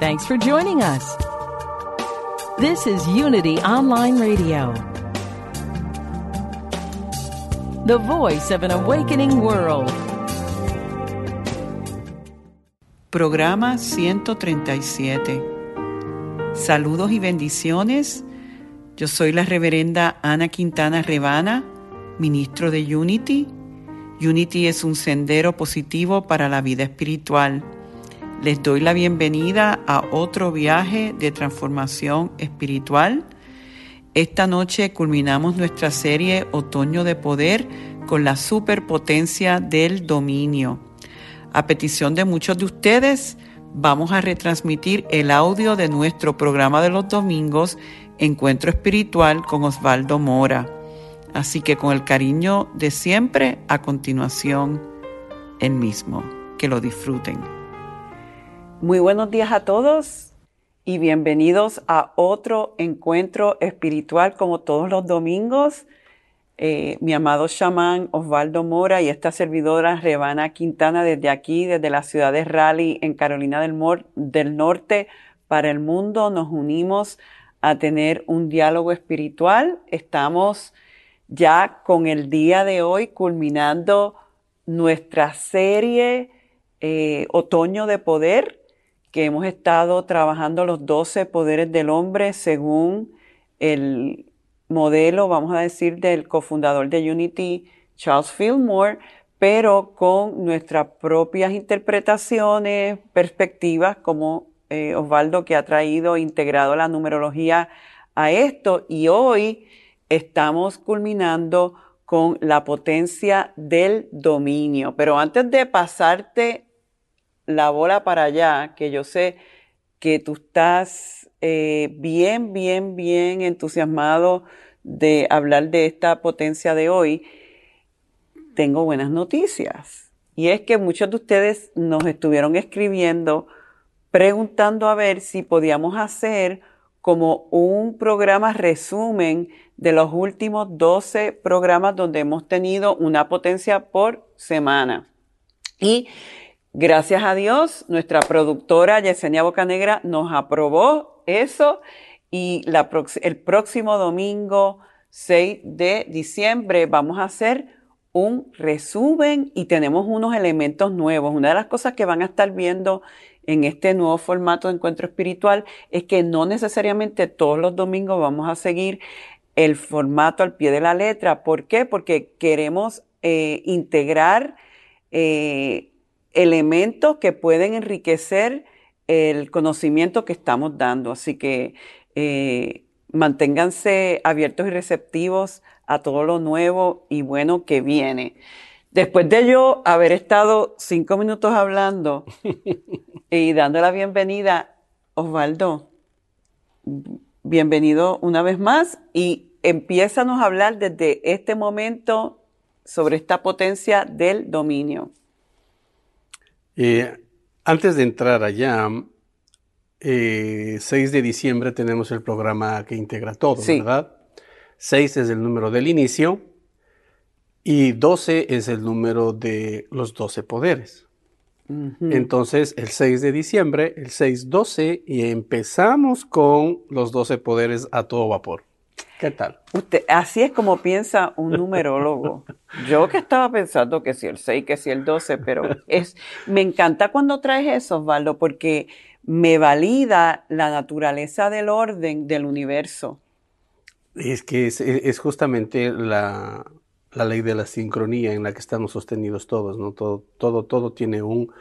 Thanks for joining us. This is Unity Online Radio, the voice of an awakening world. Programa 137. Saludos y bendiciones. Yo soy la reverenda Ana Quintana Rebana, ministro de Unity. Unity es un sendero positivo para la vida espiritual. Les doy la bienvenida a otro viaje de transformación espiritual. Esta noche culminamos nuestra serie Otoño de Poder con la superpotencia del dominio. A petición de muchos de ustedes, vamos a retransmitir el audio de nuestro programa de los domingos, Encuentro Espiritual con Osvaldo Mora. Así que con el cariño de siempre, a continuación, el mismo. Que lo disfruten. Muy buenos días a todos y bienvenidos a otro encuentro espiritual como todos los domingos eh, mi amado chamán Osvaldo Mora y esta servidora Rebana Quintana desde aquí, desde la ciudad de Raleigh en Carolina del, Norte para el mundo. Nos unimos a tener un diálogo espiritual. Estamos ya con el día de hoy culminando nuestra serie eh, Otoño de Poder, que hemos estado trabajando los 12 poderes del hombre según el modelo, vamos a decir, del cofundador de Unity, Charles Fillmore, pero con nuestras propias interpretaciones, perspectivas, como eh, Osvaldo que ha traído, integrado la numerología a esto. Y hoy estamos culminando con la potencia del dominio. Pero antes de pasarte la bola para allá, que yo sé que tú estás eh, bien, bien, bien entusiasmado de hablar de esta potencia de hoy, tengo buenas noticias. Y es que muchos de ustedes nos estuvieron escribiendo preguntando a ver si podíamos hacer como un programa resumen de los últimos 12 programas donde hemos tenido una potencia por semana. Y gracias a Dios, nuestra productora Yesenia Bocanegra nos aprobó eso y el próximo domingo 6 de diciembre vamos a hacer un resumen y tenemos unos elementos nuevos. Una de las cosas que van a estar viendo en este nuevo formato de encuentro espiritual es que no necesariamente todos los domingos vamos a seguir el formato al pie de la letra. ¿Por qué? Porque queremos eh, integrar eh, elementos que pueden enriquecer el conocimiento que estamos dando. Así que eh, manténganse abiertos y receptivos a todo lo nuevo y bueno que viene. Después de yo haber estado cinco minutos hablando y dando la bienvenida, Osvaldo, bienvenido una vez más y empiézanos a hablar desde este momento sobre esta potencia del dominio. Eh, antes de entrar allá, 6 eh, de diciembre tenemos el programa que integra todo, ¿verdad? 6 es el número del inicio y 12 es el número de los 12 poderes. Entonces, el 6 de diciembre, el 6-12, y empezamos con los 12 poderes a todo vapor. ¿Qué tal? Usted, así es como piensa un numerólogo. Yo que estaba pensando que si el 6, que si el 12, pero es, me encanta cuando traes eso, Osvaldo, porque me valida la naturaleza del orden del universo. Es que es, justamente la, ley de la sincronía en la que estamos sostenidos todos, ¿no? Todo, todo, todo tiene un,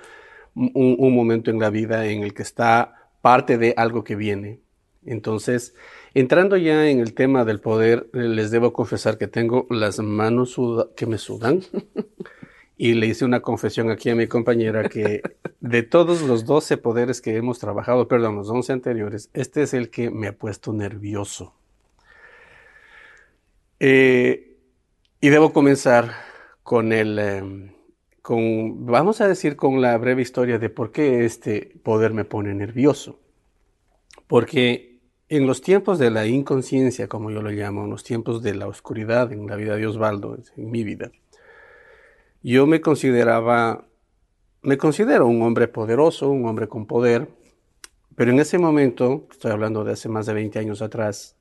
un momento en la vida en el que está parte de algo que viene. Entonces, Entrando ya en el tema del poder, les debo confesar que tengo las manos que me sudan y le hice una confesión aquí a mi compañera que de todos los 12 poderes que hemos trabajado, perdón, los 11 anteriores, este es el que me ha puesto nervioso. Eh, y debo comenzar con el, em, con, vamos a decir, con la breve historia de por qué este poder me pone nervioso. Porque en los tiempos de la inconsciencia, como yo lo llamo, en los tiempos de la oscuridad en la vida de Osvaldo, en mi vida, yo me consideraba, me considero un hombre poderoso, un hombre con poder, pero en ese momento, estoy hablando de hace más de 20 años atrás,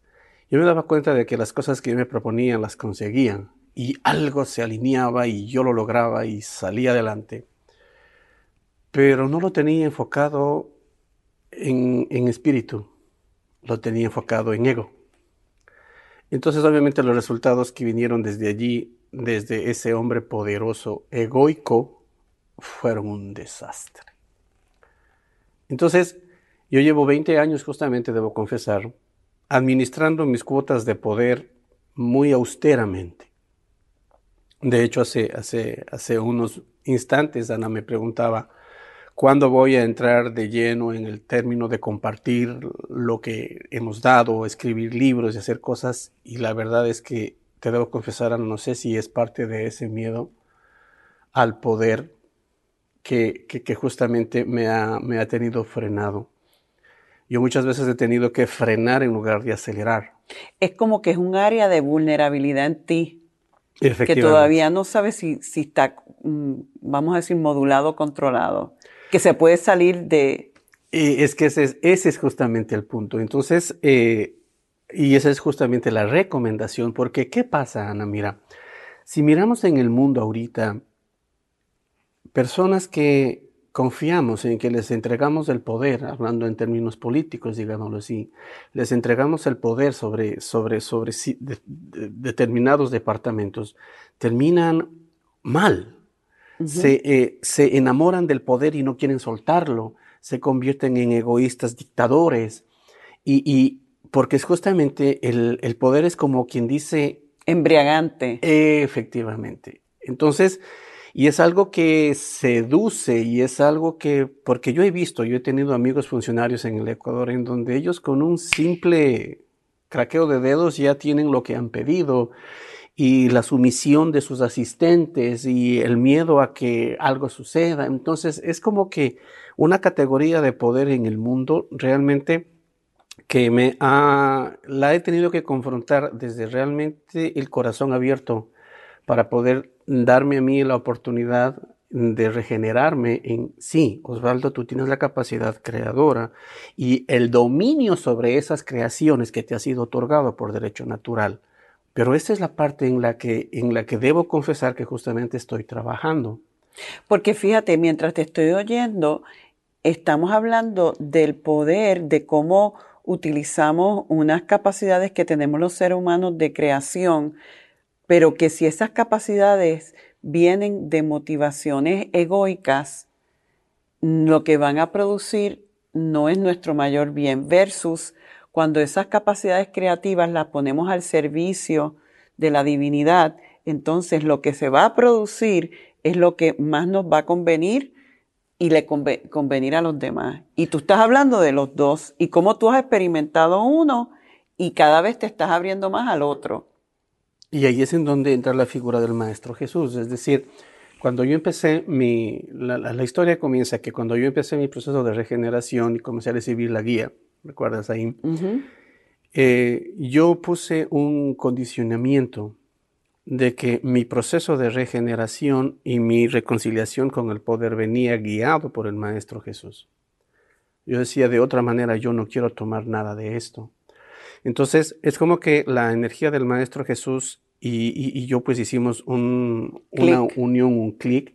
yo me daba cuenta de que las cosas que yo me proponía las conseguían y algo se alineaba y yo lo lograba y salía adelante. Pero no lo tenía enfocado en, en espíritu, lo tenía enfocado en ego. Entonces obviamente los resultados que vinieron desde allí desde ese hombre poderoso, egoico, fueron un desastre. Entonces, yo llevo 20 años, justamente debo confesar, administrando mis cuotas de poder muy austeramente. De hecho, hace, hace, hace unos instantes Ana me preguntaba, ¿cuándo voy a entrar de lleno en el término de compartir lo que hemos dado, escribir libros y hacer cosas? Y la verdad es que te debo confesar, no sé si es parte de ese miedo al poder que, justamente me ha, me ha tenido frenado. Yo muchas veces he tenido que frenar en lugar de acelerar. Es como que es un área de vulnerabilidad en ti. Que todavía no sabes si, si está, mm, vamos a decir, modulado o controlado. Que se puede salir de... es que ese es, ese es justamente el punto. Entonces, eh, y esa es justamente la recomendación, porque ¿qué pasa, Ana? Mira, si miramos en el mundo ahorita, personas que confiamos en que les entregamos el poder, hablando en términos políticos, digámoslo así, les entregamos el poder sobre, sobre, sobre determinados departamentos, terminan mal. Se, eh, se enamoran del poder y no quieren soltarlo, se convierten en egoístas dictadores y, y porque es justamente el, el, poder es como quien dice... Embriagante. Efectivamente. Entonces, y es algo que seduce y es algo que, porque yo he visto, yo he tenido amigos funcionarios en el Ecuador en donde ellos con un simple craqueo de dedos ya tienen lo que han pedido y la sumisión de sus asistentes y el miedo a que algo suceda. Entonces, es como que una categoría de poder en el mundo realmente que me ha, la he tenido que confrontar desde realmente el corazón abierto para poder darme a mí la oportunidad de regenerarme en sí, Osvaldo, tú tienes la capacidad creadora y el dominio sobre esas creaciones que te ha sido otorgado por derecho natural. Pero esta es la parte en la que, en la que debo confesar que justamente estoy trabajando. Porque fíjate, mientras te estoy oyendo, estamos hablando del poder, de cómo utilizamos unas capacidades que tenemos los seres humanos de creación, pero que si esas capacidades vienen de motivaciones egoicas, lo que van a producir no es nuestro mayor bien, versus cuando esas capacidades creativas las ponemos al servicio de la divinidad, entonces lo que se va a producir es lo que más nos va a convenir y le convenir a los demás. Y tú estás hablando de los dos y cómo tú has experimentado uno y cada vez te estás abriendo más al otro. Y ahí es en donde entra la figura del Maestro Jesús. Es decir, cuando yo empecé mi, la, historia comienza que cuando yo empecé mi proceso de regeneración y comencé a recibir la guía, ¿recuerdas ahí? Eh, yo puse un condicionamiento de que mi proceso de regeneración y mi reconciliación con el poder venía guiado por el Maestro Jesús. Yo decía, de otra manera, yo no quiero tomar nada de esto. Entonces, es como que la energía del Maestro Jesús y, yo pues hicimos una unión, un clic,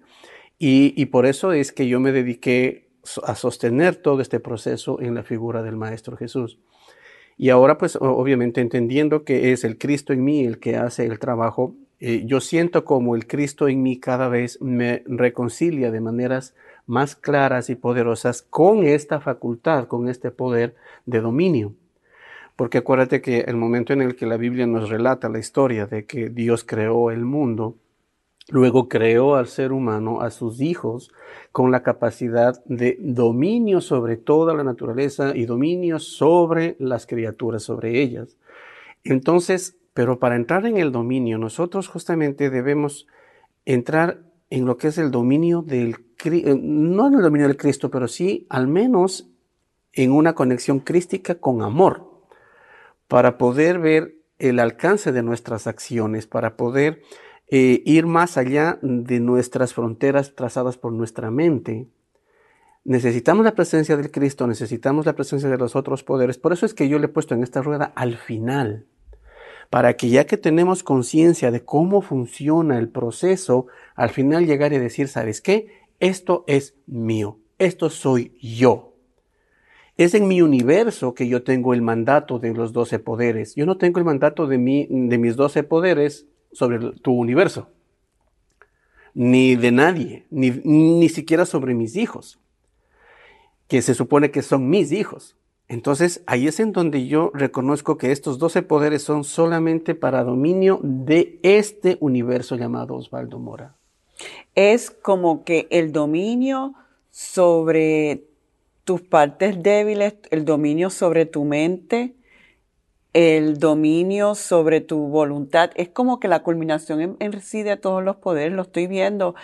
y, y por eso es que yo me dediqué a sostener todo este proceso en la figura del Maestro Jesús. Y ahora, pues obviamente entendiendo que es el Cristo en mí el que hace el trabajo, eh, yo siento como el Cristo en mí cada vez me reconcilia de maneras más claras y poderosas con esta facultad, con este poder de dominio. Porque acuérdate que el momento en el que la Biblia nos relata la historia de que Dios creó el mundo, Luego creó al ser humano, a sus hijos, con la capacidad de dominio sobre toda la naturaleza y dominio sobre las criaturas, sobre ellas. Entonces, pero para entrar en el dominio, nosotros justamente debemos entrar en lo que es el dominio del, eh, no en el dominio del Cristo, pero sí al menos en una conexión crística con amor, para poder ver el alcance de nuestras acciones, para poder eh, ir más allá de nuestras fronteras trazadas por nuestra mente. Necesitamos la presencia del Cristo, necesitamos la presencia de los otros poderes. Por eso es que yo le he puesto en esta rueda al final, para que ya que tenemos conciencia de cómo funciona el proceso, al final llegar y decir, ¿sabes qué? Esto es mío, esto soy yo. Es en mi universo que yo tengo el mandato de los doce poderes. Yo no tengo el mandato de, mi, de mis doce poderes sobre tu universo, ni de nadie, ni, ni siquiera sobre mis hijos, que se supone que son mis hijos. Entonces ahí es en donde yo reconozco que estos doce poderes son solamente para dominio de este universo llamado Osvaldo Mora. Es como que el dominio sobre tus partes débiles, el dominio sobre tu mente, el dominio sobre tu voluntad. Es como que la culminación en, sí de todos los poderes, lo estoy viendo.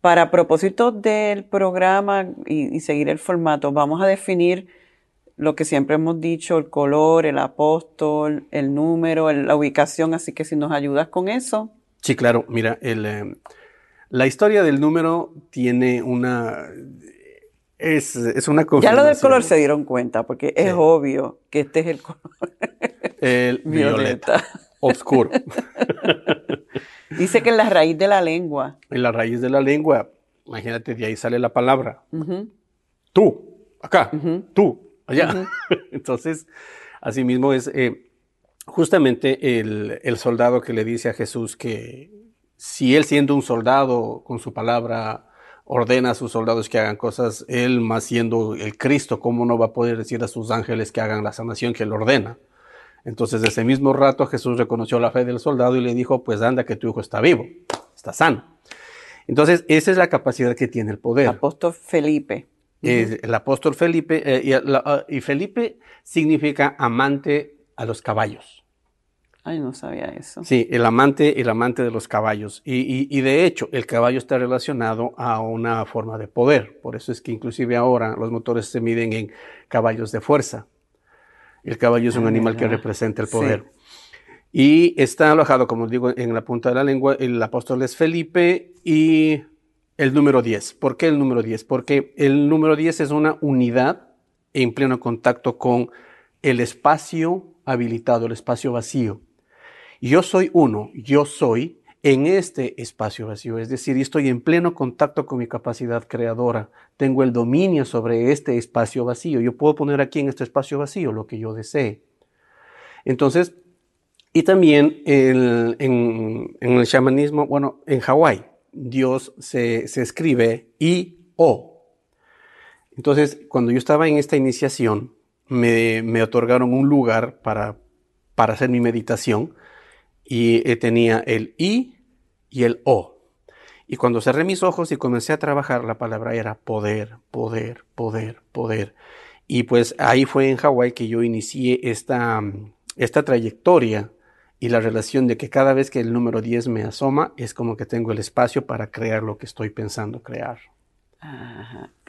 Para propósito del programa y, seguir el formato, vamos a definir lo que siempre hemos dicho, el color, el apóstol, el número, la ubicación, así que si nos ayudas con eso. Sí, claro, mira, el, eh, la historia del número tiene una es, es una Ya lo del color se dieron cuenta, porque es obvio que este es el color. El violeta. Oscuro. Dice que en la raíz de la lengua. En la raíz de la lengua, imagínate, de ahí sale la palabra. Tú, acá, tú, allá. Entonces, asimismo es eh, justamente el, el soldado que le dice a Jesús que si él siendo un soldado con su palabra ordena a sus soldados que hagan cosas, él más siendo el Cristo, ¿cómo no va a poder decir a sus ángeles que hagan la sanación que él ordena? Entonces, ese mismo rato Jesús reconoció la fe del soldado y le dijo, pues anda que tu hijo está vivo, está sano. Entonces, esa es la capacidad que tiene el poder. Apóstol Felipe. el apóstol Felipe, eh, ah, y Felipe significa amante a los caballos. Ay, no sabía eso. Sí, el amante, el amante de los caballos. Y, de hecho, el caballo está relacionado a una forma de poder. Por eso es que inclusive ahora los motores se miden en caballos de fuerza. El caballo es un ah, animal que representa el poder. Y está alojado, como digo, en la punta de la lengua. El apóstol es Felipe y el número 10. ¿Por qué el número 10? Porque el número 10 es una unidad en pleno contacto con el espacio habilitado, el espacio vacío. Yo soy uno, yo soy en este espacio vacío, es decir, estoy en pleno contacto con mi capacidad creadora, tengo el dominio sobre este espacio vacío, yo puedo poner aquí en este espacio vacío lo que yo desee. Entonces, y también en, el shamanismo, bueno, en Hawái, Dios se, escribe I-O. Entonces, cuando yo estaba en esta iniciación, me, me otorgaron un lugar para, para hacer mi meditación y eh, tenía el I y el O. Y cuando cerré mis ojos y comencé a trabajar, la palabra era poder, poder, poder, poder. Y pues ahí fue en Hawái que yo inicié esta, esta trayectoria y la relación de que cada vez que el número 10 me asoma, es como que tengo el espacio para crear lo que estoy pensando crear.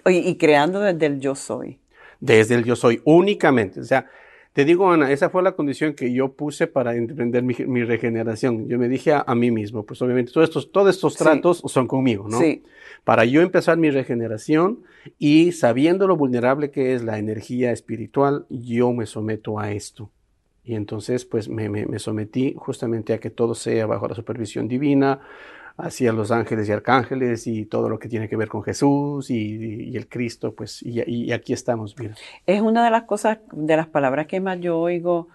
Y creando desde el yo soy. Desde el yo soy, únicamente. O sea, te digo, Ana, esa fue la condición que yo puse para emprender mi, regeneración. Yo me dije a, mí mismo, pues obviamente todos estos, todos estos tratos son conmigo, ¿no? Sí. Para yo empezar mi regeneración y sabiendo lo vulnerable que es la energía espiritual, yo me someto a esto. Y entonces, pues me, me sometí justamente a que todo sea bajo la supervisión divina, hacia los ángeles y arcángeles y todo lo que tiene que ver con Jesús y, el Cristo, pues, y, aquí estamos, mira. Es una de las cosas, de las palabras que más yo oigo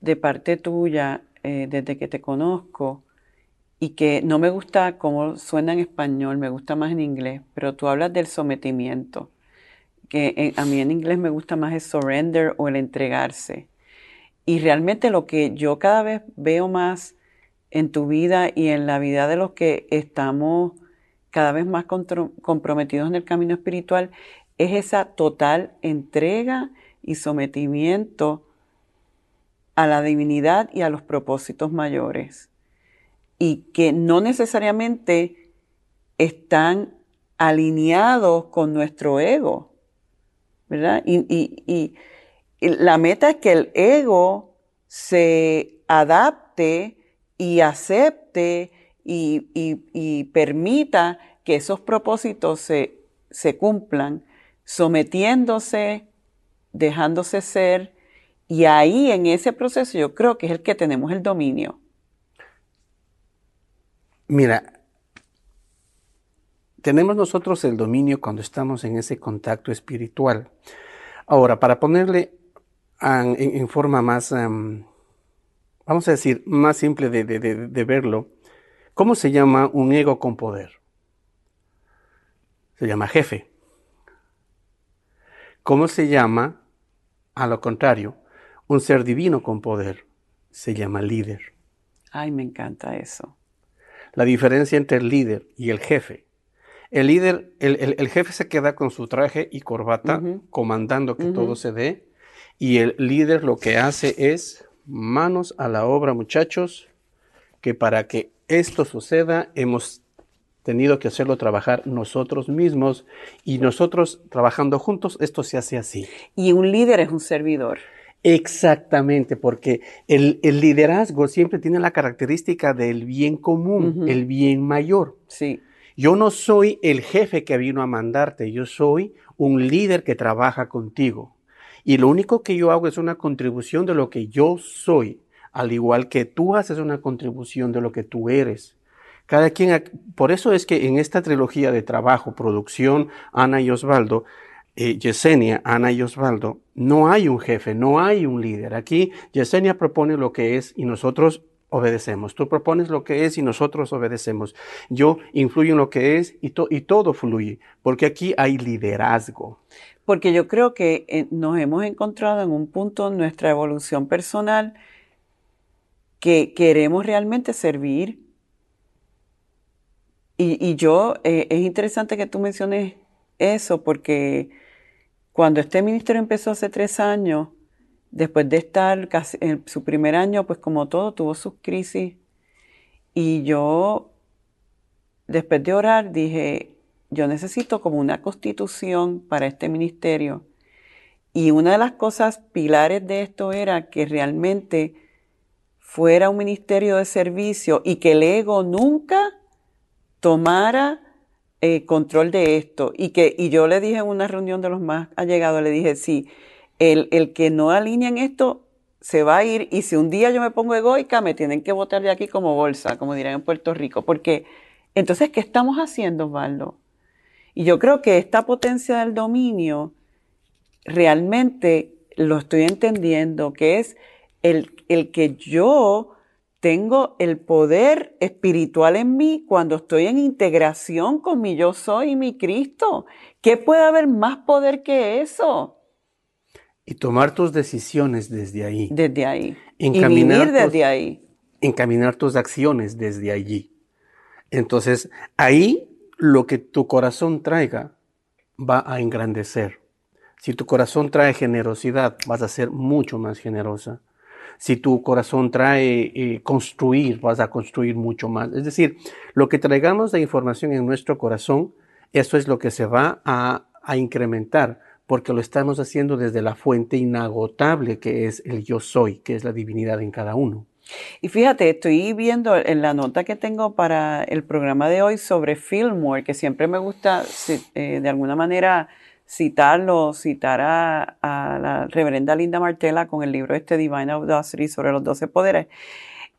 de parte tuya eh, desde que te conozco y que no me gusta cómo suena en español, me gusta más en inglés, pero tú hablas del sometimiento, que a mí en inglés me gusta más el surrender o el entregarse. Y realmente lo que yo cada vez veo más en tu vida y en la vida de los que estamos cada vez más comprometidos en el camino espiritual es esa total entrega y sometimiento a la divinidad y a los propósitos mayores. Y que no necesariamente están alineados con nuestro ego, ¿verdad? Y, la meta es que el ego se adapte y acepte y, permita que esos propósitos se, se cumplan, sometiéndose, dejándose ser, y ahí en ese proceso yo creo que es el que tenemos el dominio. Mira, tenemos nosotros el dominio cuando estamos en ese contacto espiritual. Ahora, para ponerle en, forma más, vamos a decir, más simple de, verlo, ¿cómo se llama un ego con poder? Se llama jefe. ¿Cómo se llama, a lo contrario, un ser divino con poder? Se llama líder. Ay, me encanta eso. La diferencia entre el líder y el jefe el líder, el, jefe se queda con su traje y corbata, comandando que todo se dé, y el líder lo que hace es manos a la obra, muchachos, que para que esto suceda hemos tenido que hacerlo trabajar nosotros mismos y nosotros trabajando juntos, esto se hace así. Y un líder es un servidor. Exactamente, porque el, liderazgo siempre tiene la característica del bien común, el bien mayor. Sí. Yo no soy el jefe que vino a mandarte, yo soy un líder que trabaja contigo. Y lo único que yo hago es una contribución de lo que yo soy, al igual que tú haces una contribución de lo que tú eres. Cada quien, por eso es que en esta trilogía de trabajo, producción, Ana y Osvaldo, eh, Yesenia, Ana y Osvaldo, no hay un jefe, no hay un líder. Aquí Yesenia propone lo que es y nosotros obedecemos. Tú propones lo que es y nosotros obedecemos. Yo influyo en lo que es y, y todo fluye, porque aquí hay liderazgo. Porque yo creo que eh, nos hemos encontrado en un punto en nuestra evolución personal que queremos realmente servir. Y, yo, eh, es interesante que tú menciones eso, porque cuando este ministerio empezó hace tres años, Después de estar casi en su primer año, pues como todo, tuvo sus crisis. Y yo, después de orar, dije, yo necesito como una constitución para este ministerio. Y una de las cosas pilares de esto era que realmente fuera un ministerio de servicio y que el ego nunca tomara eh, control de esto. Y que, y yo le dije en una reunión de los más allegados, le dije, sí, el, que no alinea en esto se va a ir y si un día yo me pongo egoica, me tienen que votar de aquí como bolsa, como dirán en Puerto Rico, porque entonces, ¿qué estamos haciendo, Osvaldo? Y yo creo que esta potencia del dominio realmente lo estoy entendiendo, que es el, el que yo tengo el poder espiritual en mí cuando estoy en integración con mi yo soy y mi Cristo. ¿Qué puede haber más poder que eso? Y tomar tus decisiones desde ahí. Desde ahí. Encaminar y desde ahí. Encaminar tus acciones desde allí. Entonces, ahí lo que tu corazón traiga va a engrandecer. Si tu corazón trae generosidad, vas a ser mucho más generosa. Si tu corazón trae eh, construir, vas a construir mucho más. Es decir, lo que traigamos de información en nuestro corazón, eso es lo que se va a, a incrementar porque lo estamos haciendo desde la fuente inagotable que es el yo soy, que es la divinidad en cada uno. Y fíjate, estoy viendo en la nota que tengo para el programa de hoy sobre Fillmore, que siempre me gusta eh, de alguna manera citarlo, citar a, la reverenda Linda Martella con el libro este Divine Audacity sobre los doce poderes.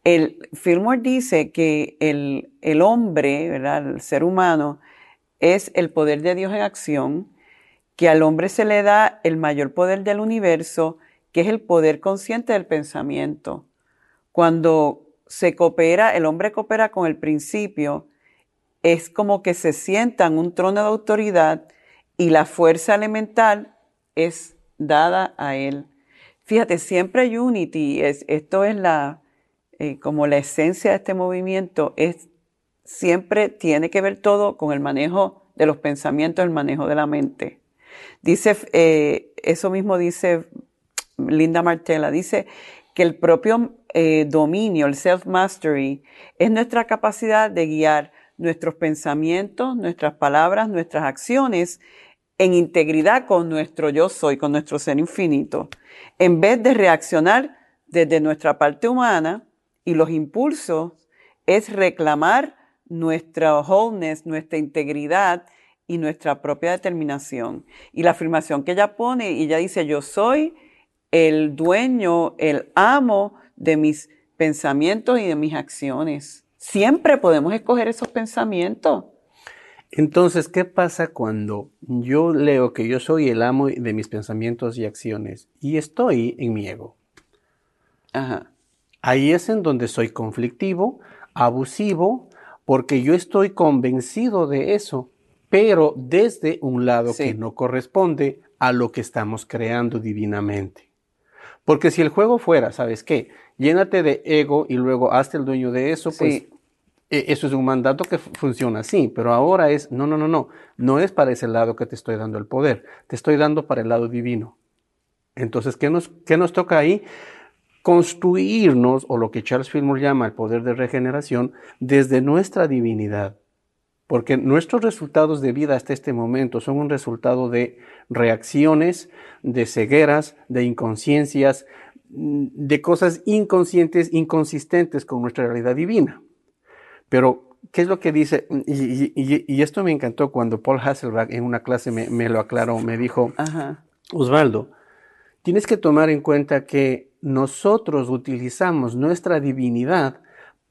El Fillmore dice que el, el hombre, el ser humano, es el poder de Dios en acción, que al hombre se le da el mayor poder del universo, que es el poder consciente del pensamiento. Cuando se coopera, el hombre coopera con el principio, es como que se sienta en un trono de autoridad y la fuerza elemental es dada a él. Fíjate, siempre Unity, es, esto es la, eh, como la esencia de este movimiento es siempre tiene que ver todo con el manejo de los pensamientos, el manejo de la mente. Dice, eh, eso mismo dice Linda Martella, dice que el propio eh, dominio, el self-mastery, es nuestra capacidad de guiar nuestros pensamientos, nuestras palabras, nuestras acciones en integridad con nuestro yo soy, con nuestro ser infinito, en vez de reaccionar desde nuestra parte humana y los impulsos, es reclamar nuestra wholeness, nuestra integridad y nuestra propia determinación. Y la afirmación que ella pone, y ella dice, yo soy el dueño, el amo de mis pensamientos y de mis acciones. Siempre podemos escoger esos pensamientos. Entonces, ¿qué pasa cuando yo leo que yo soy el amo de mis pensamientos y acciones y estoy en mi ego? Ajá. Ahí es en donde soy conflictivo, abusivo, porque yo estoy convencido de eso, pero desde un lado que no corresponde a lo que estamos creando divinamente. Porque si el juego fuera, ¿sabes qué? Llénate de ego y luego hazte el dueño de eso, pues e, eso es un mandato que funciona así, pero ahora es, no, no, no, no, no es para ese lado que te estoy dando el poder, te estoy dando para el lado divino. Entonces, ¿qué nos, qué nos toca ahí? Construirnos, o lo que Charles Fillmore llama el poder de regeneración, desde nuestra divinidad. Porque nuestros resultados de vida hasta este momento son un resultado de reacciones, de cegueras, de inconsciencias, mm, de cosas inconscientes, inconsistentes con nuestra realidad divina. Pero, ¿qué es lo que dice? Y, esto me encantó cuando Paul Hasselbach en una clase me, lo aclaró, me dijo, Osvaldo, tienes que tomar en cuenta que nosotros utilizamos nuestra divinidad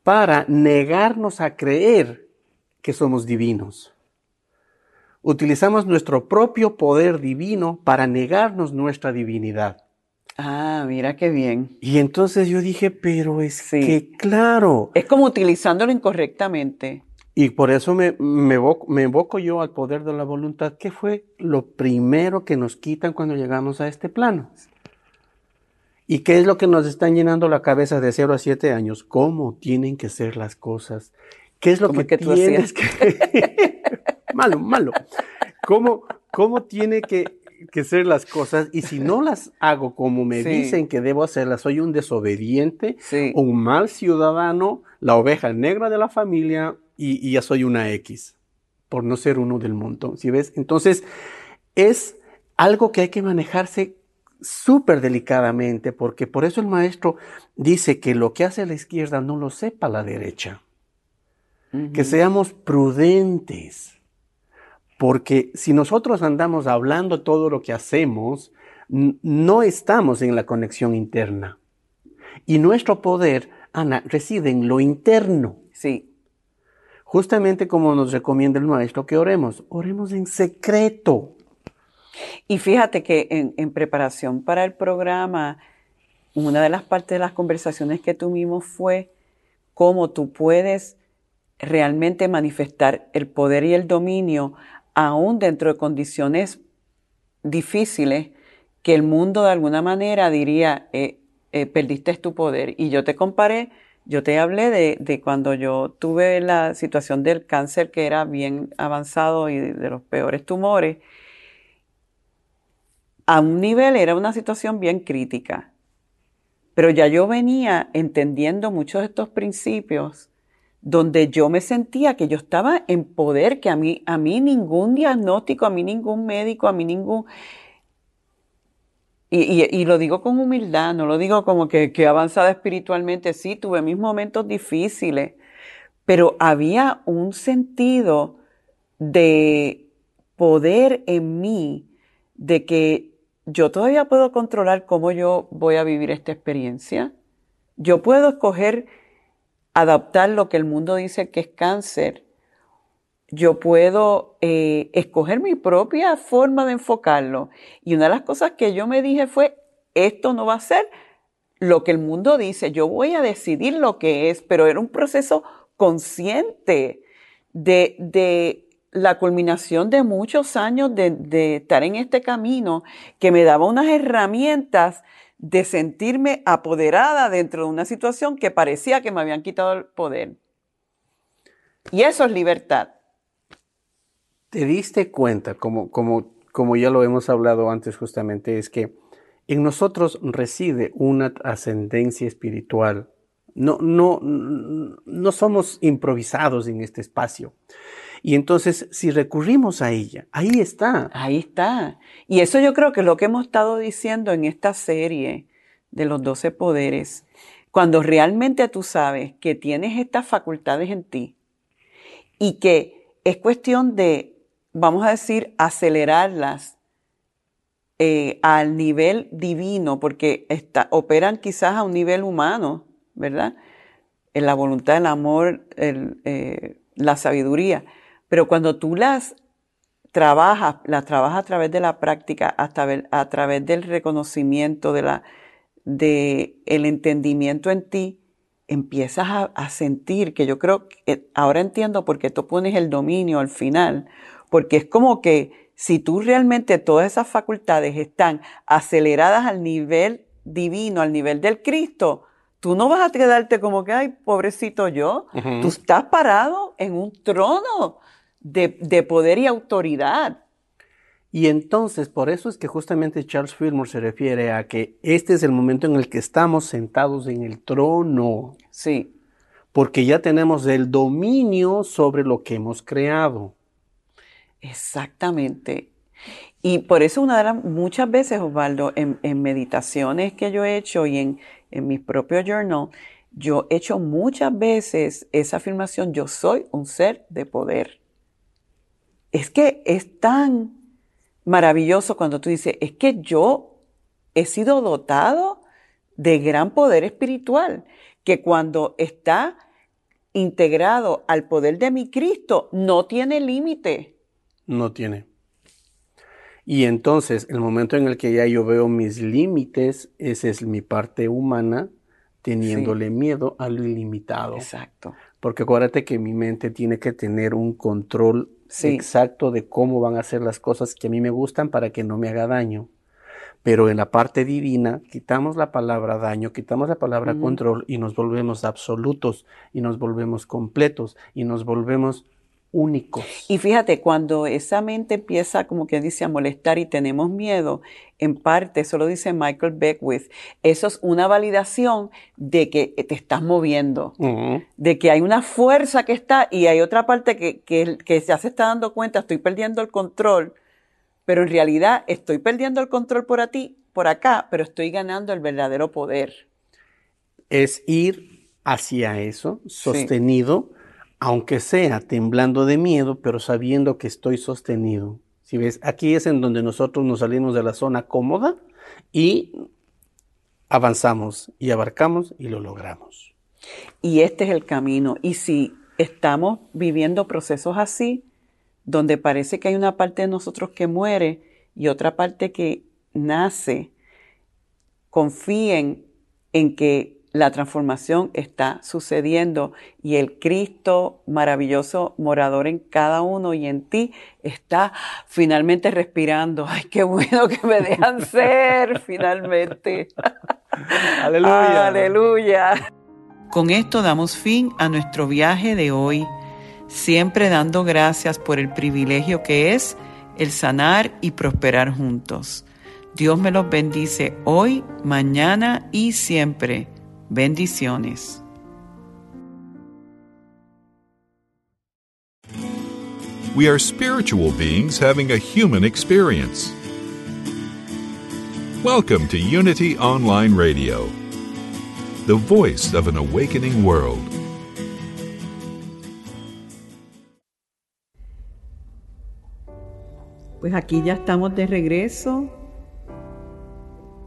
para negarnos a creer que somos divinos. Utilizamos nuestro propio poder divino para negarnos nuestra divinidad. Ah, mira qué bien. Y entonces yo dije, pero es que claro. Es como utilizándolo incorrectamente. Y por eso me, me, evoco, yo al poder de la voluntad. ¿Qué fue lo primero que nos quitan cuando llegamos a este plano? ¿Y qué es lo que nos están llenando la cabeza de 0 a 7 años? ¿Cómo tienen que ser las cosas? ¿Qué es lo que, tienes que... malo, malo. ¿Cómo, ¿Cómo tiene que que ser las cosas y si no las hago como me dicen que debo hacerlas, soy un desobediente, un mal ciudadano, la oveja negra de la familia y, ya soy una X, por no ser uno del montón. ¿Sí ves? Entonces, es algo que hay que manejarse súper delicadamente, porque por eso el maestro dice que lo que hace la izquierda no lo sepa la derecha. Que seamos prudentes porque si nosotros andamos hablando todo lo que hacemos, no estamos en la conexión interna. Y nuestro poder, Ana, reside en lo interno. Sí. Justamente como nos recomienda el maestro que oremos, oremos en secreto. Y fíjate que en, en preparación para el programa, una de las partes de las conversaciones que tuvimos fue cómo tú puedes realmente manifestar el poder y el dominio aún dentro de condiciones difíciles, que el mundo de alguna manera diría, eh, eh, perdiste tu poder. Y yo te comparé, yo te hablé de, cuando yo tuve la situación del cáncer que era bien avanzado y de, los peores tumores. A un nivel era una situación bien crítica. Pero ya yo venía entendiendo muchos de estos principios donde yo me sentía que yo estaba en poder, que a mí, a mí ningún diagnóstico, a mí ningún médico, a mí ningún... Y, lo digo con humildad, no lo digo como que, que avanzada espiritualmente, sí, tuve mis momentos difíciles, pero había un sentido de poder en mí, de que yo todavía puedo controlar cómo yo voy a vivir esta experiencia. Yo puedo escoger adaptar lo que el mundo dice que es cáncer, yo puedo eh, escoger mi propia forma de enfocarlo. Y una de las cosas que yo me dije fue, esto no va a ser lo que el mundo dice, yo voy a decidir lo que es, pero era un proceso consciente de, de la culminación de muchos años de, de, estar en este camino que me daba unas herramientas de sentirme apoderada dentro de una situación que parecía que me habían quitado el poder. Y eso es libertad. ¿Te diste cuenta, como, como, como ya lo hemos hablado antes justamente, es que en nosotros reside una ascendencia espiritual no, no, no somos improvisados en este espacio. Y entonces, si recurrimos a ella, ahí está. Ahí está. Y eso yo creo que es lo que hemos estado diciendo en esta serie de los doce poderes. Cuando realmente tú sabes que tienes estas facultades en ti y que es cuestión de, vamos a decir, acelerarlas eh, al nivel divino, porque operan quizás a un nivel humano, ¿verdad? En la voluntad, el amor, eh, la sabiduría. Pero cuando tú las trabajas, las trabajas a través de la práctica, hasta a través del reconocimiento, de la, de el entendimiento en ti, empiezas a, sentir que yo creo que ahora entiendo por qué tú pones el dominio al final, porque es como que si tú realmente todas esas facultades están aceleradas al nivel divino, al nivel del Cristo, tú no vas a quedarte como que, ay, pobrecito yo. Tú estás parado en un trono de, poder y autoridad. Y entonces, por eso es que justamente Charles Fillmore se refiere a que este es el momento en el que estamos sentados en el trono. Sí. Porque ya tenemos el dominio sobre lo que hemos creado. Exactamente. Y por eso una de las muchas veces, Osvaldo, en, en meditaciones que yo he hecho y en, en mi propio journal, yo he hecho muchas veces esa afirmación, yo soy un ser de poder. Es que es tan maravilloso cuando tú dices, es que yo he sido dotado de gran poder espiritual, que cuando está integrado al poder de mi Cristo, no tiene límite. No tiene. Y entonces, el momento en el que ya yo veo mis límites, esa es mi parte humana teniéndole miedo a lo ilimitado. Exacto. Porque acuérdate que mi mente tiene que tener un control exacto de cómo van a ser las cosas que a mí me gustan para que no me haga daño. Pero en la parte divina quitamos la palabra daño, quitamos la palabra control y nos volvemos absolutos y nos volvemos completos y nos volvemos únicos. Y fíjate, cuando esa mente empieza, como que dice, a molestar y tenemos miedo, en parte, eso lo dice Michael Beckwith, eso es una validación de que te estás moviendo, de que hay una fuerza que está y hay otra parte que, que, que ya se está dando cuenta, estoy perdiendo el control, pero en realidad estoy perdiendo el control por a ti, por acá, pero estoy ganando el verdadero poder. Es ir hacia eso, sostenido aunque sea temblando de miedo, pero sabiendo que estoy sostenido. Si ves, aquí es en donde nosotros nos salimos de la zona cómoda y avanzamos y abarcamos y lo logramos. Y este es el camino. Y si estamos viviendo procesos así, donde parece que hay una parte de nosotros que muere y otra parte que nace, confíen en que la transformación está sucediendo y el Cristo maravilloso morador en cada uno y en ti está finalmente respirando. Ay, qué bueno que me dejan ser finalmente. Aleluya. Aleluya. Con esto damos fin a nuestro viaje de hoy, siempre dando gracias por el privilegio que es el sanar y prosperar juntos. Dios me los bendice hoy, mañana y siempre. Bendiciones. We are spiritual beings having a human experience. Welcome to Unity Online Radio, the voice of an awakening world. Pues aquí ya estamos de regreso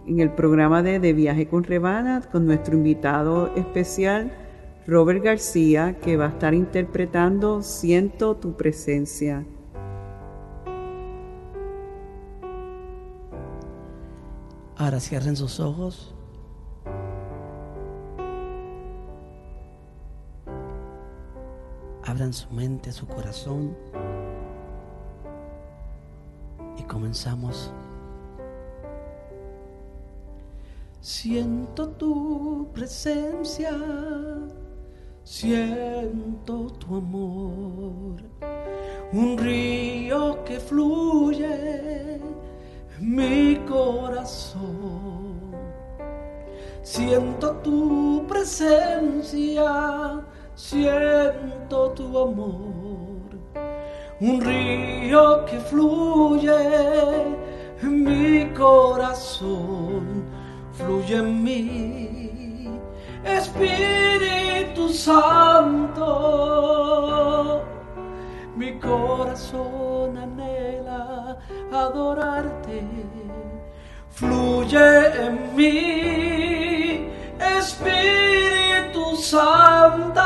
en el programa de, de Viaje con Rebana con nuestro invitado especial Robert García que va a estar interpretando Siento tu presencia. Ahora cierren sus ojos. Abran su mente, su corazón comenzamos. Siento tu presencia, siento tu amor, un río que fluye en mi corazón. Siento tu presencia, siento tu amor, un río que fluye en mi corazón, fluye en mí, Espíritu Santo, mi corazón anhela adorarte, fluye en mí, Espíritu Santo,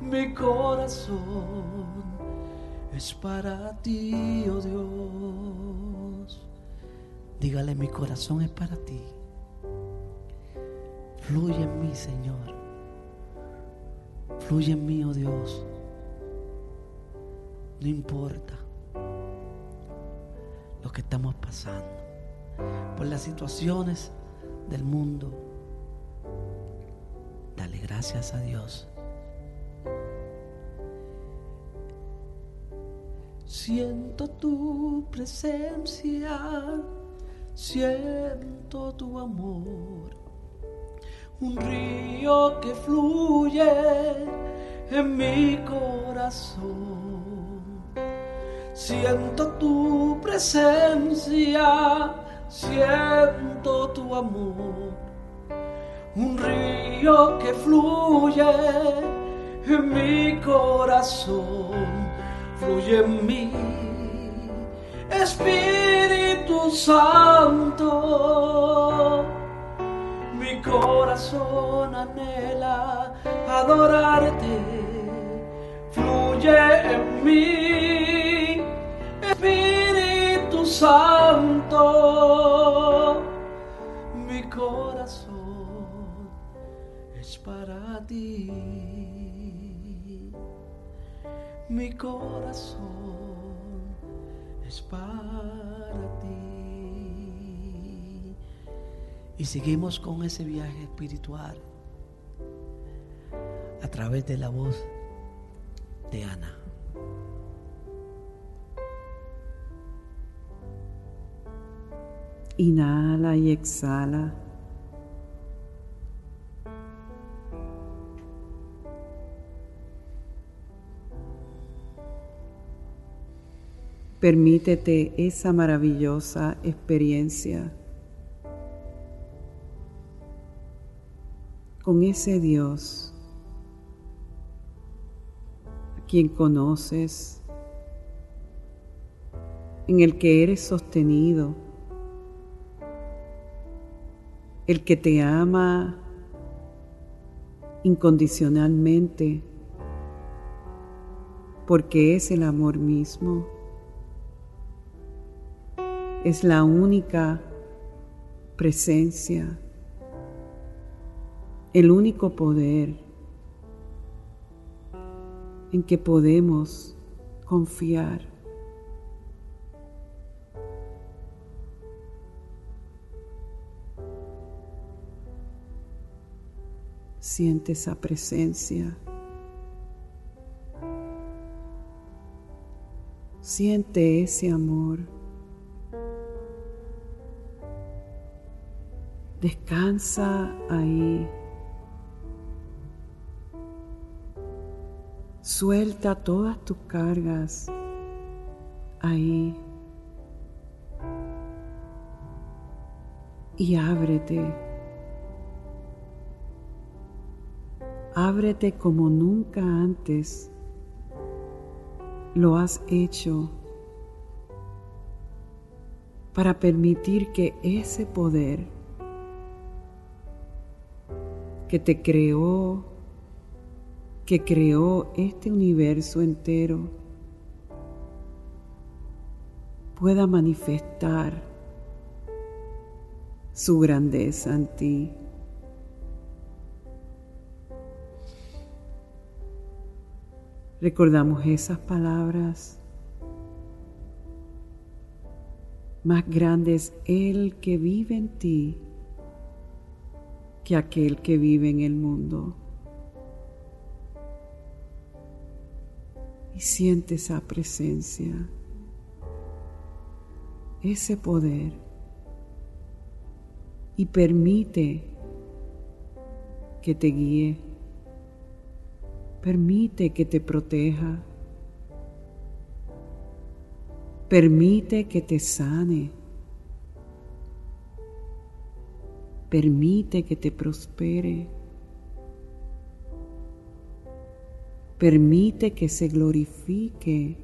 mi corazón es para ti, oh Dios. Dígale, mi corazón es para ti. Fluye en mí, Señor. Fluye en mí, oh Dios. No importa lo que estamos pasando, por las situaciones del mundo. Dale gracias a Dios. Siento tu presencia, siento tu amor, un río que fluye en mi corazón. Siento tu presencia, siento tu amor, un río que fluye en mi corazón, fluye en mí, Espíritu Santo, mi corazón anhela adorarte, fluye en mí. Espíritu Santo, mi corazón es para ti. Mi corazón es para ti. Y seguimos con ese viaje espiritual a través de la voz de Ana. Inhala y exhala. Permítete esa maravillosa experiencia con ese Dios a quien conoces, en el que eres sostenido el que te ama incondicionalmente, porque es el amor mismo. Es la única presencia, el único poder en que podemos confiar. Siente esa presencia. Siente ese amor. Descansa ahí. Suelta todas tus cargas ahí. Y ábrete. Ábrete como nunca antes lo has hecho para permitir que ese poder que te creó, que creó este universo entero, pueda manifestar su grandeza en ti. Recordamos esas palabras Más grande es el que vive en ti que aquel que vive en el mundo. Y siente esa presencia, ese poder, y permite que te guíe, permite que te proteja, permite que te sane. Permite que te prospere. Permite que se glorifique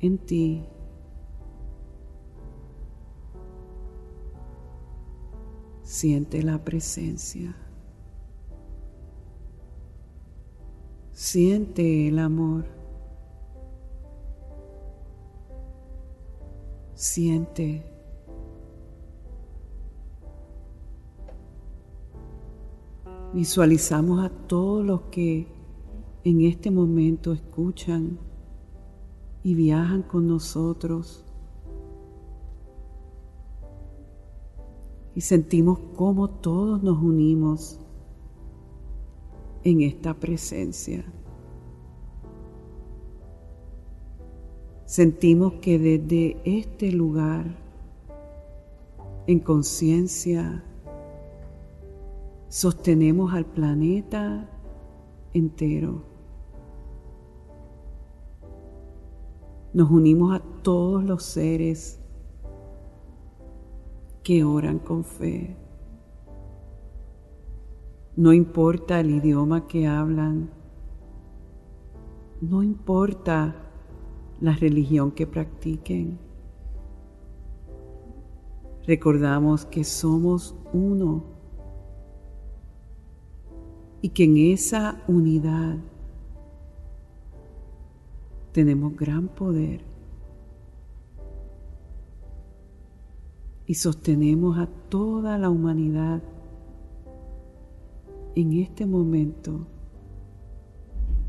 en ti. Siente la presencia. Siente el amor. Siente Visualizamos a todos los que en este momento escuchan y viajan con nosotros. Y sentimos cómo todos nos unimos en esta presencia. Sentimos que desde este lugar, en conciencia, sostenemos al planeta entero. Nos unimos a todos los seres que oran con fe. No importa el idioma que hablan, no importa la religión que practiquen. Recordamos que somos uno y que en esa unidad tenemos gran poder y sostenemos a toda la humanidad en este momento,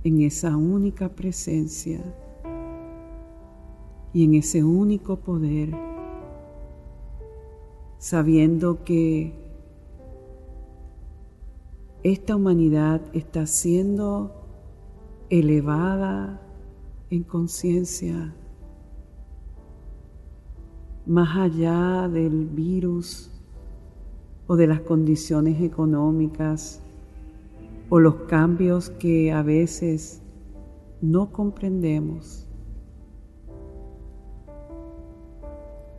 en esa única presencia y en ese único poder, sabiendo que esta humanidad está siendo elevada en conciencia más allá del virus o de las condiciones económicas o los cambios que a veces no comprendemos.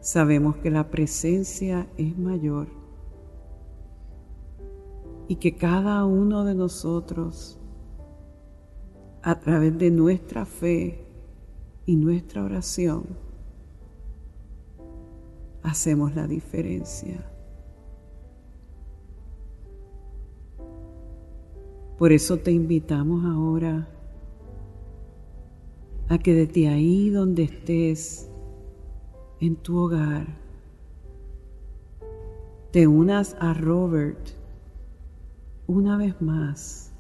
Sabemos que la presencia es mayor y que cada uno de nosotros, a través de nuestra fe y nuestra oración, hacemos la diferencia. Por eso te invitamos ahora a que desde ahí donde estés, en tu hogar, te unas a Robert una vez más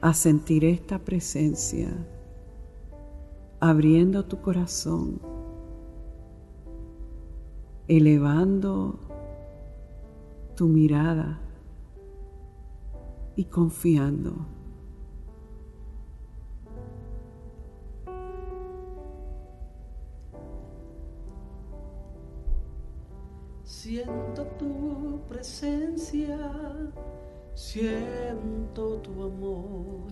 a sentir esta presencia, abriendo tu corazón, elevando tu mirada y confiando. Siento tu presencia Siento tu amor,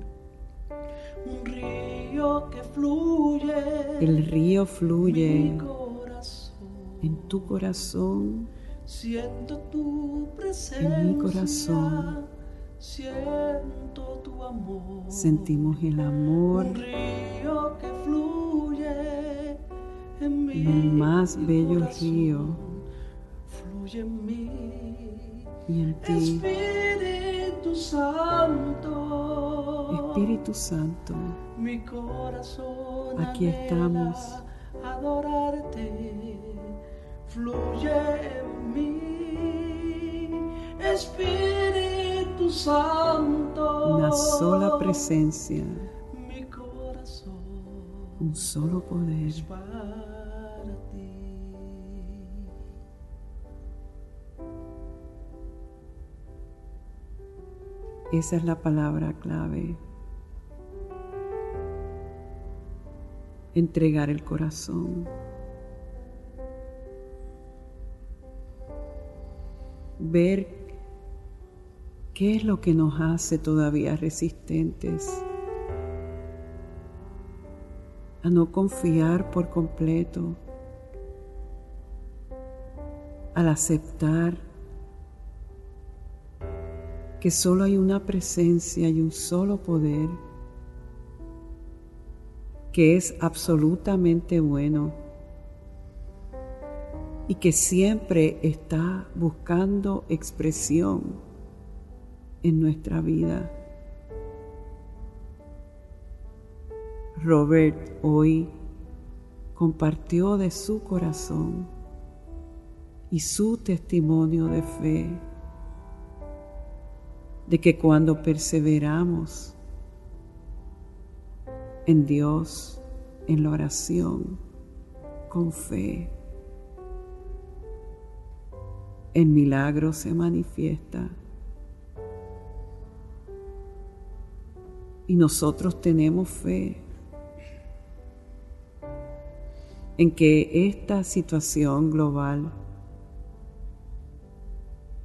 un río que fluye. El río fluye en tu corazón. Siento tu presencia. En mi corazón. Siento tu amor. Sentimos el amor. Un río que fluye en mi El más bello río. Fluye en mí. Y en ti. Santo. Espíritu Santo. Mi corazón aquí estamos. Adorarte. Fluye en mí. Espíritu Santo. Una sola presencia. Mi corazón. Un solo poder. Esa es la palabra clave. Entregar el corazón. Ver qué es lo que nos hace todavía resistentes a no confiar por completo, al aceptar que solo hay una presencia y un solo poder que es absolutamente bueno y que siempre está buscando expresión en nuestra vida. Robert hoy compartió de su corazón y su testimonio de fe de que cuando perseveramos en Dios, en la oración, con fe, el milagro se manifiesta. Y nosotros tenemos fe en que esta situación global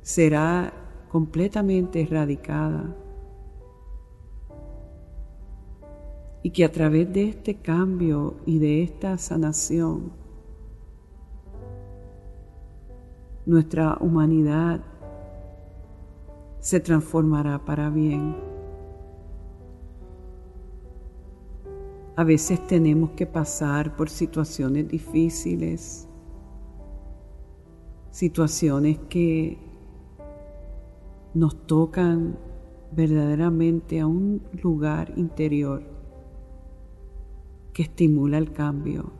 será completamente erradicada y que a través de este cambio y de esta sanación nuestra humanidad se transformará para bien. A veces tenemos que pasar por situaciones difíciles, situaciones que nos tocan verdaderamente a un lugar interior que estimula el cambio,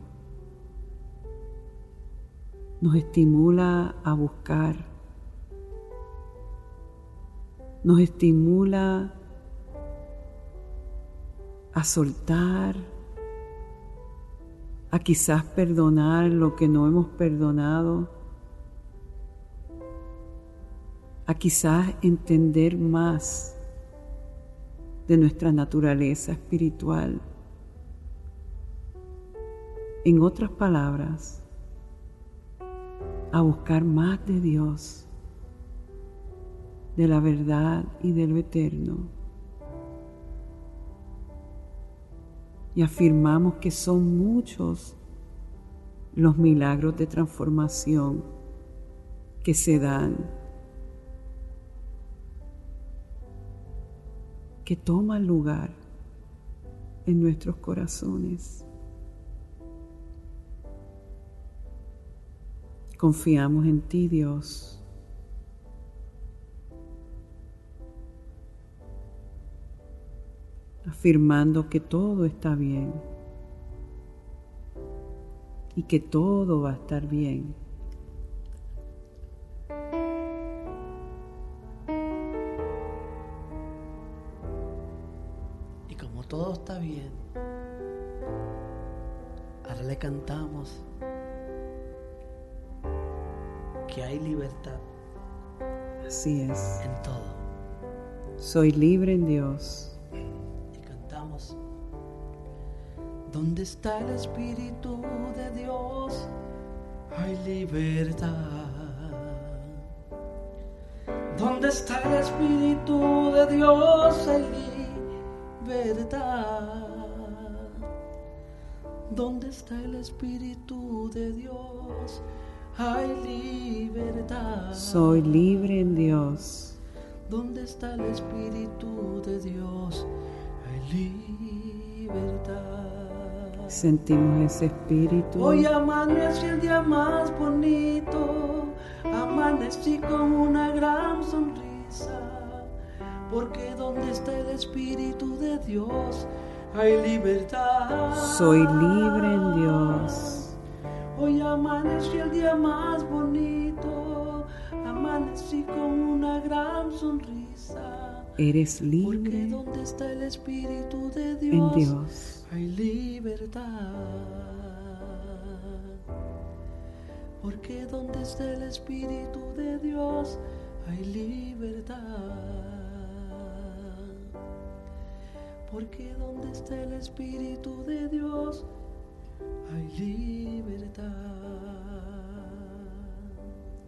nos estimula a buscar, nos estimula a soltar, a quizás perdonar lo que no hemos perdonado a quizás entender más de nuestra naturaleza espiritual. En otras palabras, a buscar más de Dios, de la verdad y de lo eterno. Y afirmamos que son muchos los milagros de transformación que se dan que toma lugar en nuestros corazones. Confiamos en ti, Dios. afirmando que todo está bien y que todo va a estar bien. Todo está bien. Ahora le cantamos que hay libertad. Así es. En todo. Soy libre en Dios. Y cantamos. ¿Dónde está el Espíritu de Dios? Hay libertad. ¿Dónde está el Espíritu de Dios? Hay libertad verdad. ¿Dónde está el Espíritu de Dios? Hay libertad. Soy libre en Dios. ¿Dónde está el Espíritu de Dios? Hay libertad. Sentimos ese espíritu. Hoy amanece el día más bonito. Amanecí con una gran sonrisa porque donde está el Espíritu de Dios hay libertad. Soy libre en Dios. Hoy amanecí el día más bonito, amanecí con una gran sonrisa. Eres libre. Porque donde está el Espíritu de Dios, en Dios hay libertad. Porque donde está el Espíritu de Dios hay libertad. Porque donde está el Espíritu de Dios hay libertad.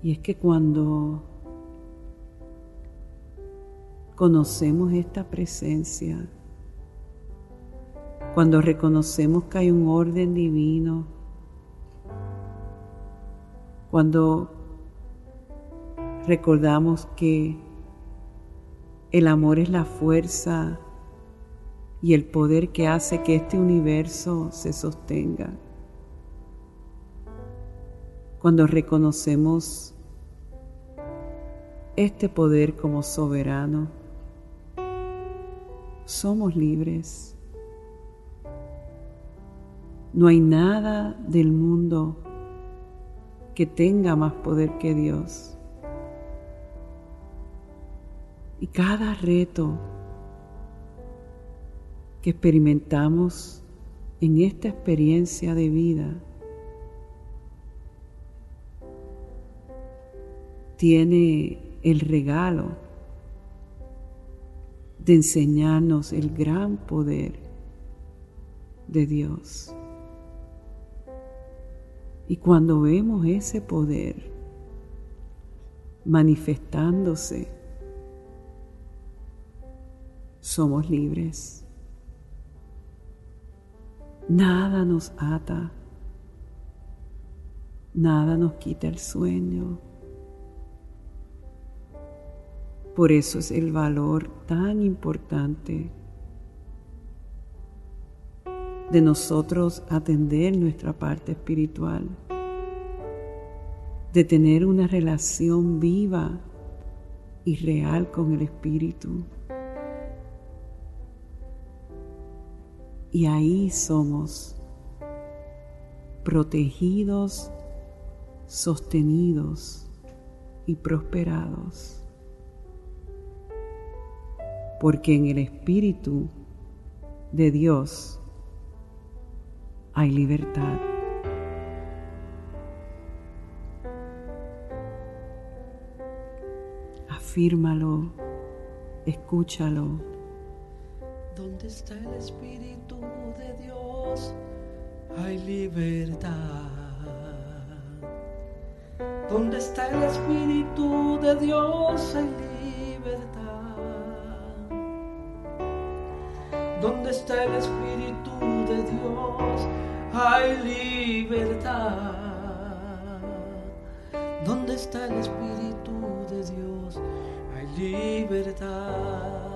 Y es que cuando conocemos esta presencia, cuando reconocemos que hay un orden divino, cuando recordamos que el amor es la fuerza y el poder que hace que este universo se sostenga. Cuando reconocemos este poder como soberano, somos libres. No hay nada del mundo que tenga más poder que Dios. Y cada reto que experimentamos en esta experiencia de vida tiene el regalo de enseñarnos el gran poder de Dios. Y cuando vemos ese poder manifestándose, somos libres. Nada nos ata, nada nos quita el sueño. Por eso es el valor tan importante de nosotros atender nuestra parte espiritual, de tener una relación viva y real con el Espíritu. Y ahí somos protegidos, sostenidos y prosperados. Porque en el Espíritu de Dios hay libertad. Afírmalo, escúchalo. Donde está el Espíritu de Dios, hay libertad. Donde está el Espíritu de Dios, hay libertad. Donde está el Espíritu de Dios, hay libertad. Donde está el Espíritu de Dios, hay libertad.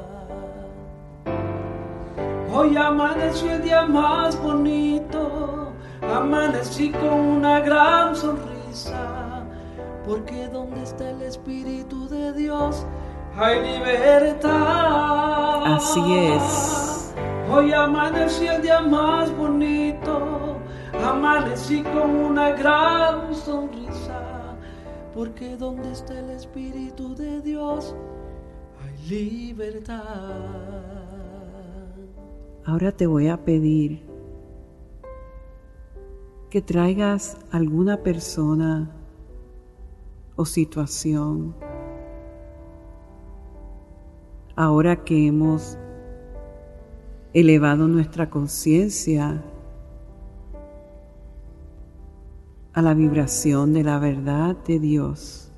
Hoy amaneció el día más bonito, amanecí con una gran sonrisa, porque donde está el Espíritu de Dios hay libertad. Así es. Hoy amaneció el día más bonito, amanecí con una gran sonrisa, porque donde está el Espíritu de Dios hay libertad. Ahora te voy a pedir que traigas alguna persona o situación. Ahora que hemos elevado nuestra conciencia a la vibración de la verdad de Dios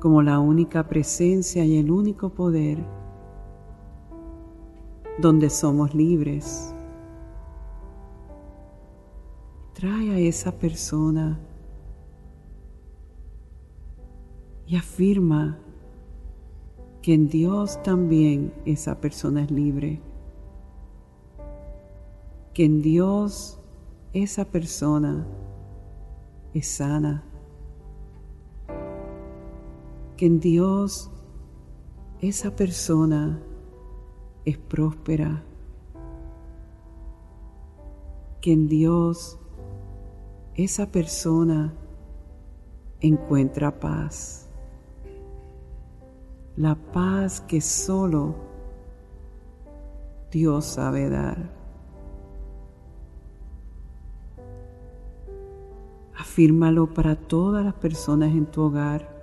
como la única presencia y el único poder donde somos libres. Trae a esa persona y afirma que en Dios también esa persona es libre, que en Dios esa persona es sana, que en Dios esa persona es próspera, que en Dios esa persona encuentra paz, la paz que solo Dios sabe dar. Afírmalo para todas las personas en tu hogar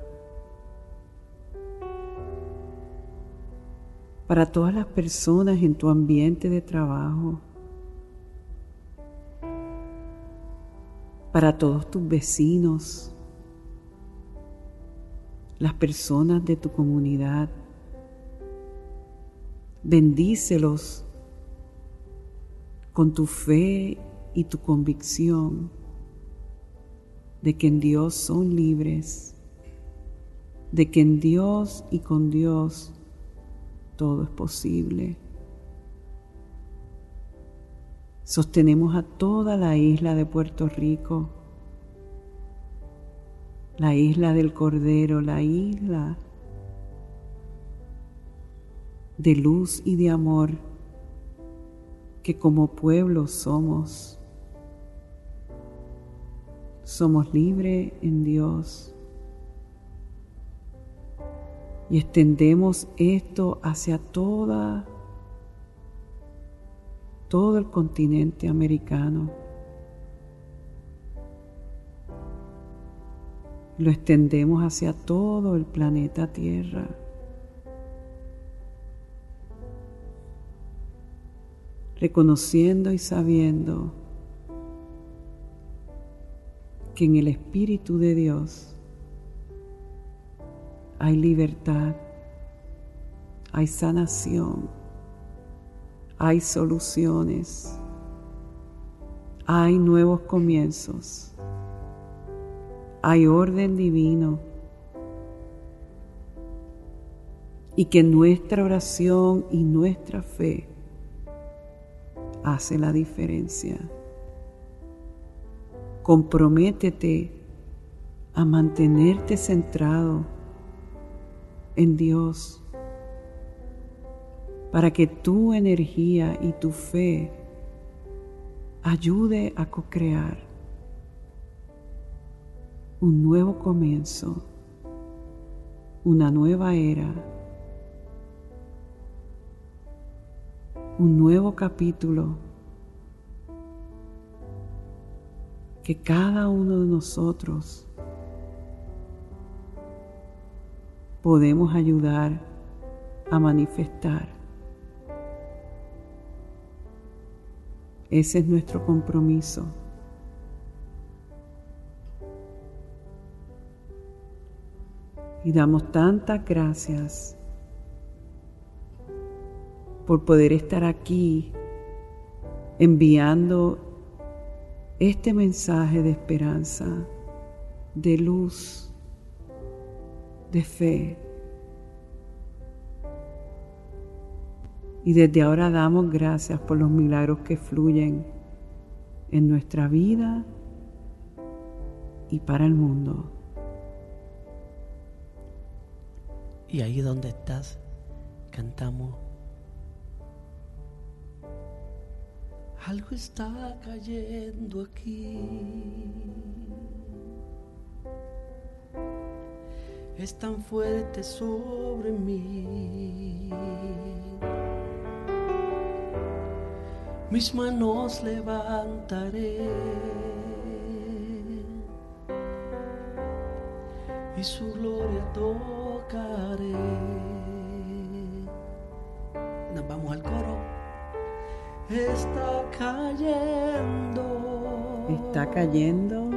para todas las personas en tu ambiente de trabajo, para todos tus vecinos, las personas de tu comunidad. Bendícelos con tu fe y tu convicción de que en Dios son libres, de que en Dios y con Dios todo es posible. Sostenemos a toda la isla de Puerto Rico, la isla del Cordero, la isla de luz y de amor que como pueblo somos. Somos libres en Dios y extendemos esto hacia toda todo el continente americano. Lo extendemos hacia todo el planeta Tierra. Reconociendo y sabiendo que en el Espíritu de Dios hay libertad, hay sanación, hay soluciones, hay nuevos comienzos, hay orden divino y que nuestra oración y nuestra fe hace la diferencia. Comprométete a mantenerte centrado en Dios para que tu energía y tu fe ayude a co-crear un nuevo comienzo, una nueva era, un nuevo capítulo que cada uno de nosotros podemos ayudar a manifestar. Ese es nuestro compromiso. Y damos tantas gracias por poder estar aquí enviando este mensaje de esperanza, de luz de fe. Y desde ahora damos gracias por los milagros que fluyen en nuestra vida y para el mundo. Y ahí donde estás, cantamos. Algo está cayendo aquí. Es tan fuerte sobre mí. Mis manos levantaré y su gloria tocaré. Nos vamos al coro. Está cayendo. Está cayendo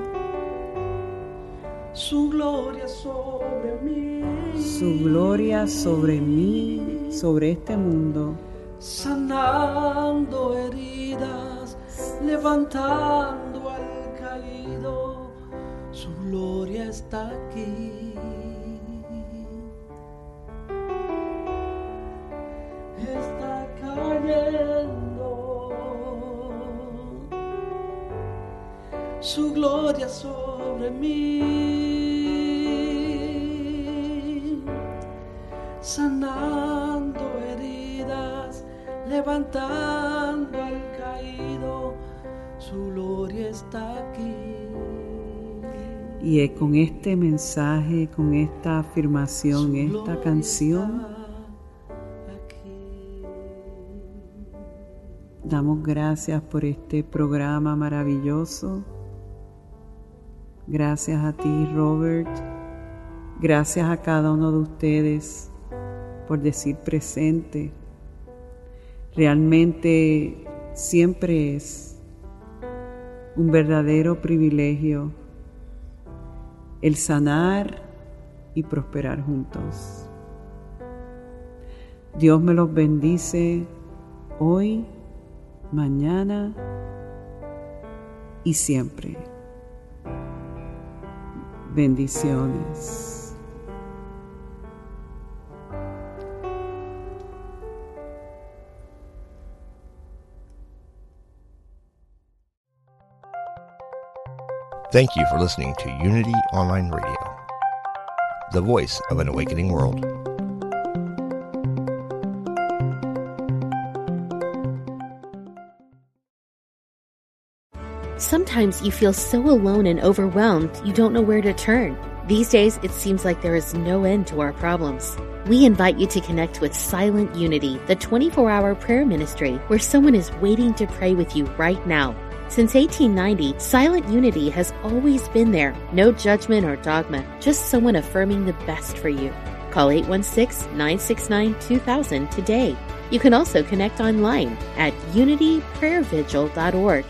su gloria sobre mí. Su gloria sobre mí, sobre este mundo. Sanando heridas, levantando al caído. Su gloria está aquí. Está cayendo. Su gloria sobre mí. Sanando heridas, levantando al caído, su gloria está aquí. Y es con este mensaje, con esta afirmación, esta canción, damos gracias por este programa maravilloso. Gracias a ti, Robert. Gracias a cada uno de ustedes por decir presente Realmente siempre es un verdadero privilegio el sanar y prosperar juntos. Dios me los bendice hoy, mañana y siempre. Bendiciones. Thank you for listening to Unity Online Radio, the voice of an awakening world. Sometimes you feel so alone and overwhelmed you don't know where to turn. These days, it seems like there is no end to our problems. We invite you to connect with Silent Unity, the 24 hour prayer ministry, where someone is waiting to pray with you right now. Since 1890, Silent Unity has always been there. No judgment or dogma, just someone affirming the best for you. Call 816 969 2000 today. You can also connect online at unityprayervigil.org